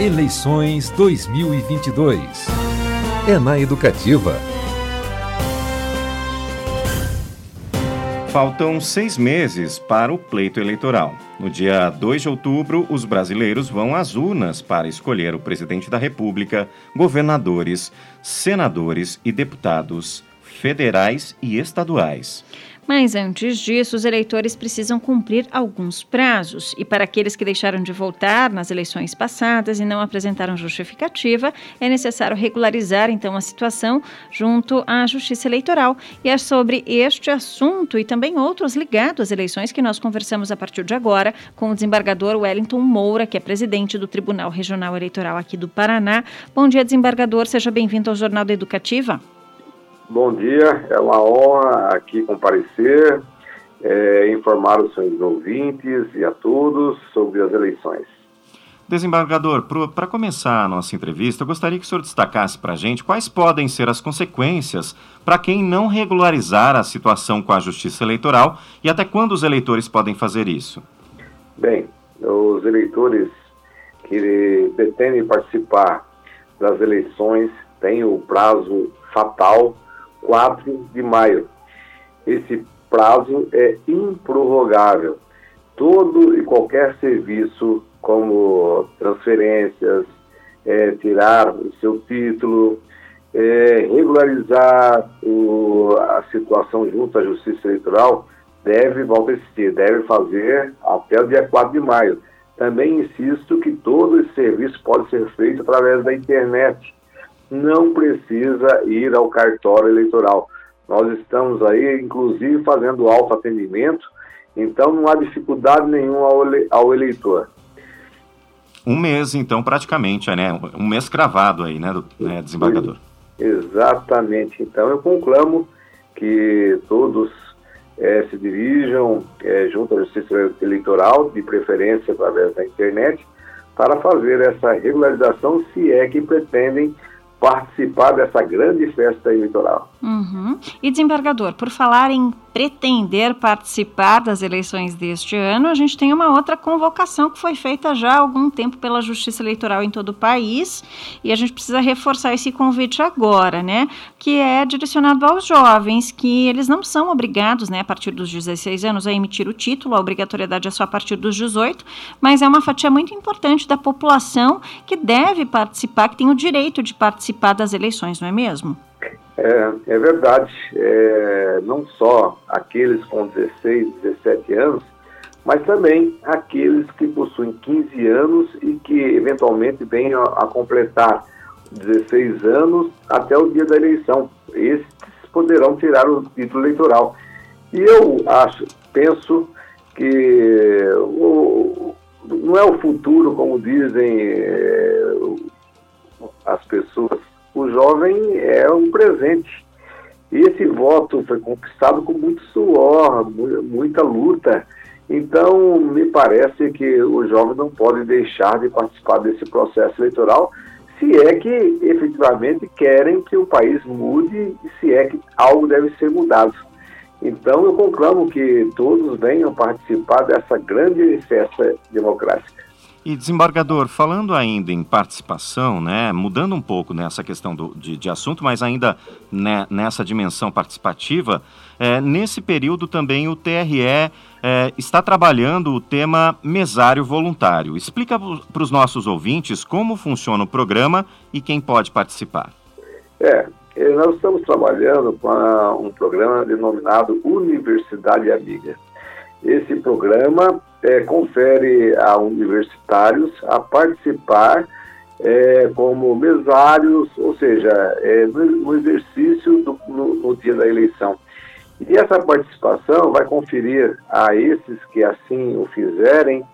Eleições 2022. É na Educativa. Faltam seis meses para o pleito eleitoral. No dia 2 de outubro, os brasileiros vão às urnas para escolher o presidente da República, governadores, senadores e deputados federais e estaduais. Mas antes disso, os eleitores precisam cumprir alguns prazos. E para aqueles que deixaram de votar nas eleições passadas e não apresentaram justificativa, é necessário regularizar então a situação junto à Justiça Eleitoral. E é sobre este assunto e também outros ligados às eleições que nós conversamos a partir de agora com o desembargador Wellington Moura, que é presidente do Tribunal Regional Eleitoral aqui do Paraná. Bom dia, desembargador. Seja bem-vindo ao Jornal da Educativa. Bom dia, é uma honra aqui comparecer, é, informar os seus ouvintes e a todos sobre as eleições. Desembargador, para começar a nossa entrevista, eu gostaria que o senhor destacasse para a gente quais podem ser as consequências para quem não regularizar a situação com a Justiça Eleitoral e até quando os eleitores podem fazer isso. Bem, os eleitores que pretendem participar das eleições têm o prazo fatal 4 de maio. Esse prazo é improrrogável. Todo e qualquer serviço, como transferências, é, tirar o seu título, é, regularizar o, a situação junto à Justiça Eleitoral, deve, volta a insistir, deve fazer até o dia 4 de maio. Também insisto que todo esse serviço pode ser feito através da internet não precisa ir ao cartório eleitoral. Nós estamos aí, inclusive, fazendo autoatendimento, então não há dificuldade nenhuma ao, eleitor. Um mês, então, praticamente, né? Um mês cravado aí, né, do, né desembargador? Exatamente. Então, eu conclamo que todos é, se dirijam é, junto à Justiça Eleitoral, de preferência através da internet, para fazer essa regularização, se é que pretendem participar dessa grande festa eleitoral. Uhum. E desembargador, por falar em pretender participar das eleições deste ano, a gente tem uma outra convocação que foi feita já há algum tempo pela Justiça Eleitoral em todo o país e a gente precisa reforçar esse convite agora, né? Que é direcionado aos jovens, que eles não são obrigados, né, a partir dos 16 anos, a emitir o título, a obrigatoriedade é só a partir dos 18, mas é uma fatia muito importante da população que deve participar, que tem o direito de participar das eleições, não é mesmo? É, é verdade, é, não só aqueles com 16, 17 anos, mas também aqueles que possuem 15 anos e que eventualmente venham a, completar 16 anos até o dia da eleição. Esses poderão tirar o título eleitoral. E eu acho, penso que o, não é o futuro, como dizem é, as pessoas o jovem é um presente. E esse voto foi conquistado com muito suor, muita luta. Então, me parece que os jovens não podem deixar de participar desse processo eleitoral, se é que efetivamente querem que o país mude e se é que algo deve ser mudado. Então, eu conclamo que todos venham participar dessa grande festa democrática. E desembargador, falando ainda em participação, né, mudando um pouco nessa questão do, de, de assunto, mas ainda né, nessa dimensão participativa, é, nesse período também o TRE é, está trabalhando o tema mesário voluntário. Explica para os nossos ouvintes como funciona o programa e quem pode participar. É, é nós estamos trabalhando com um programa denominado Universidade Amiga. Esse programa é, confere a universitários a participar é, como mesários, ou seja, é, no, no, exercício do, no, no, dia da eleição. E essa participação vai conferir a esses que assim o fizerem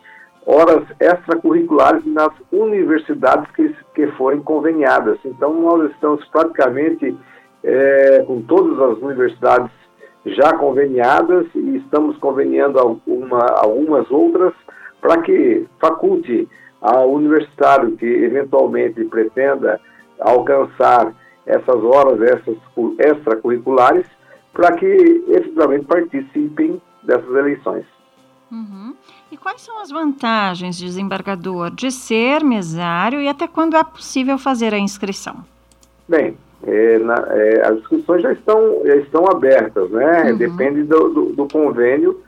horas extracurriculares nas universidades que, que forem conveniadas. Então, nós estamos praticamente é, com todas as universidades já conveniadas e estamos conveniando alguma, algumas outras para que faculte ao universitário que eventualmente pretenda alcançar essas horas essas extracurriculares para que efetivamente participem dessas eleições. Uhum. E quais são as vantagens, desembargador, de ser mesário e até quando é possível fazer a inscrição? Bem, é, na, é, as inscrições já estão, já estão abertas, né? Uhum. Depende do, do, do, convênio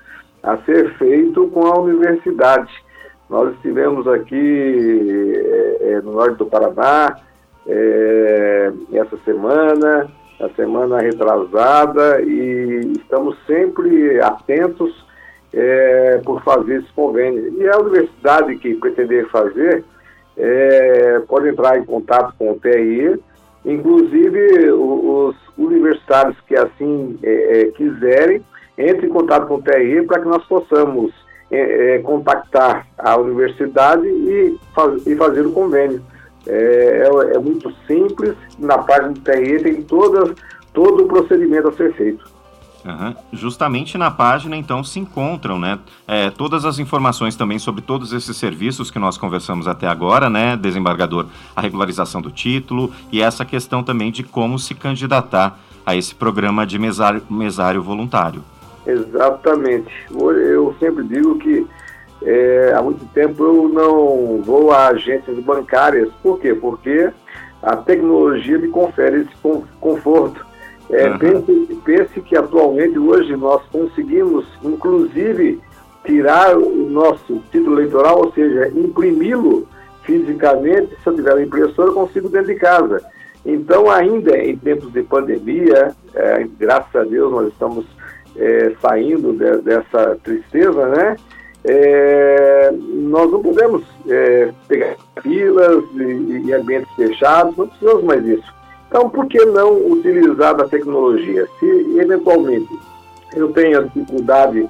a ser feito com a universidade. Nós estivemos aqui é, é no norte do Paraná é, essa semana, a semana retrasada, e estamos sempre atentos é, por fazer esse convênio. E a universidade que pretender fazer pode entrar em contato com o TRI Inclusive, os universitários que assim é, é, quiserem, entre em contato com o TRI para que nós possamos é, é, contactar a universidade e, faz, e fazer o convênio. É, é, é, muito simples, na página do TRI tem todas, todo o procedimento a ser feito. Uhum. Justamente na página, então, se encontram né, é, todas as informações também sobre todos esses serviços que nós conversamos até agora, né, desembargador? A regularização do título e essa questão também de como se candidatar a esse programa de mesário, mesário voluntário. Exatamente. Eu sempre digo que é, há muito tempo eu não vou a agências bancárias. Por quê? Porque a tecnologia me confere esse conforto é, uhum. pense, pense que atualmente, hoje, nós conseguimos, inclusive, tirar o nosso título eleitoral, ou seja, imprimi-lo fisicamente. Se eu tiver uma impressora, eu consigo dentro de casa. Então, ainda em tempos de pandemia, é, graças a Deus, nós estamos é, saindo de, dessa tristeza, né? É, nós não podemos é, pegar filas e, e ambientes fechados, não precisamos mais disso. Então, por que não utilizar da tecnologia? Se eventualmente eu tenho dificuldade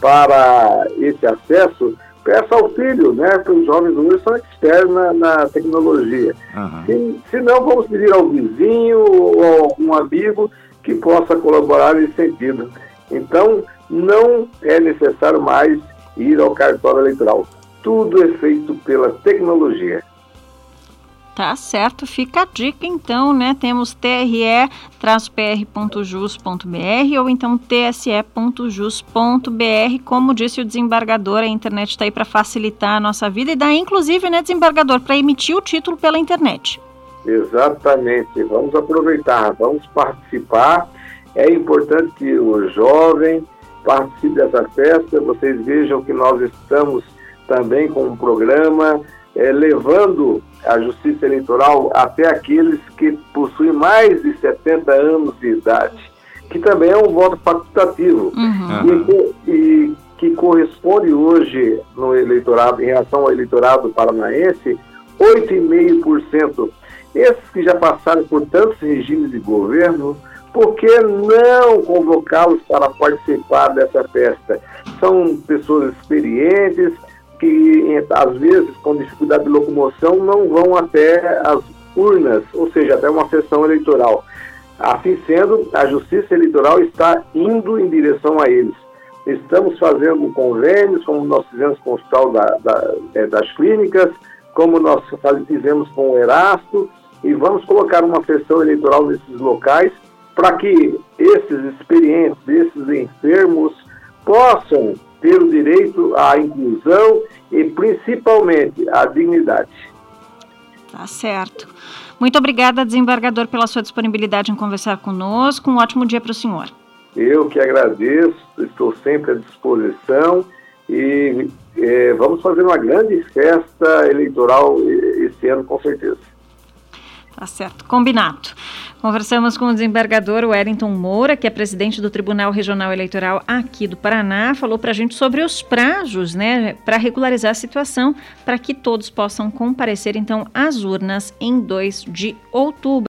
para esse acesso, peça auxílio, né? Porque os jovens hoje são expertos na, na tecnologia. Uhum. Se, se não, vamos pedir ao vizinho ou a algum amigo que possa colaborar nesse sentido. Então, não é necessário mais ir ao cartório eleitoral. Tudo é feito pela tecnologia. Tá certo, fica a dica então, né? Temos tre-pr.jus.br ou então tse.jus.br. Como disse o desembargador, a internet está aí para facilitar a nossa vida e dá inclusive, né, desembargador, para emitir o título pela internet. Exatamente, vamos aproveitar, vamos participar. É importante que o jovem participe dessa festa. Vocês vejam que nós estamos também com um programa é, levando a justiça eleitoral até aqueles que possuem mais de 70 anos de idade, que também é um voto facultativo uhum. e, e, que corresponde hoje no eleitorado, em relação ao eleitorado paranaense, 8,5%. Esses que já passaram por tantos regimes de governo, por que não convocá-los para participar dessa festa? São pessoas experientes, que às vezes com dificuldade de locomoção não vão até as urnas, ou seja, até uma sessão eleitoral. Assim sendo, a Justiça Eleitoral está indo em direção a eles. Estamos fazendo convênios, como nós fizemos com o Hospital da, da, é, das Clínicas, como nós fizemos com o Erasto, e vamos colocar uma sessão eleitoral nesses locais para que esses experientes, esses enfermos, possam ter o direito à inclusão e principalmente à dignidade. Tá certo. Muito obrigada, desembargador, pela sua disponibilidade em conversar conosco. Um ótimo dia para o senhor. Eu que agradeço, estou sempre à disposição e é, vamos fazer uma grande festa eleitoral esse ano, com certeza. Tá certo, combinado. Conversamos com o desembargador Wellington Moura, que é presidente do Tribunal Regional Eleitoral aqui do Paraná, falou para a gente sobre os prazos, né, para regularizar a situação, para que todos possam comparecer então às urnas em 2 de outubro.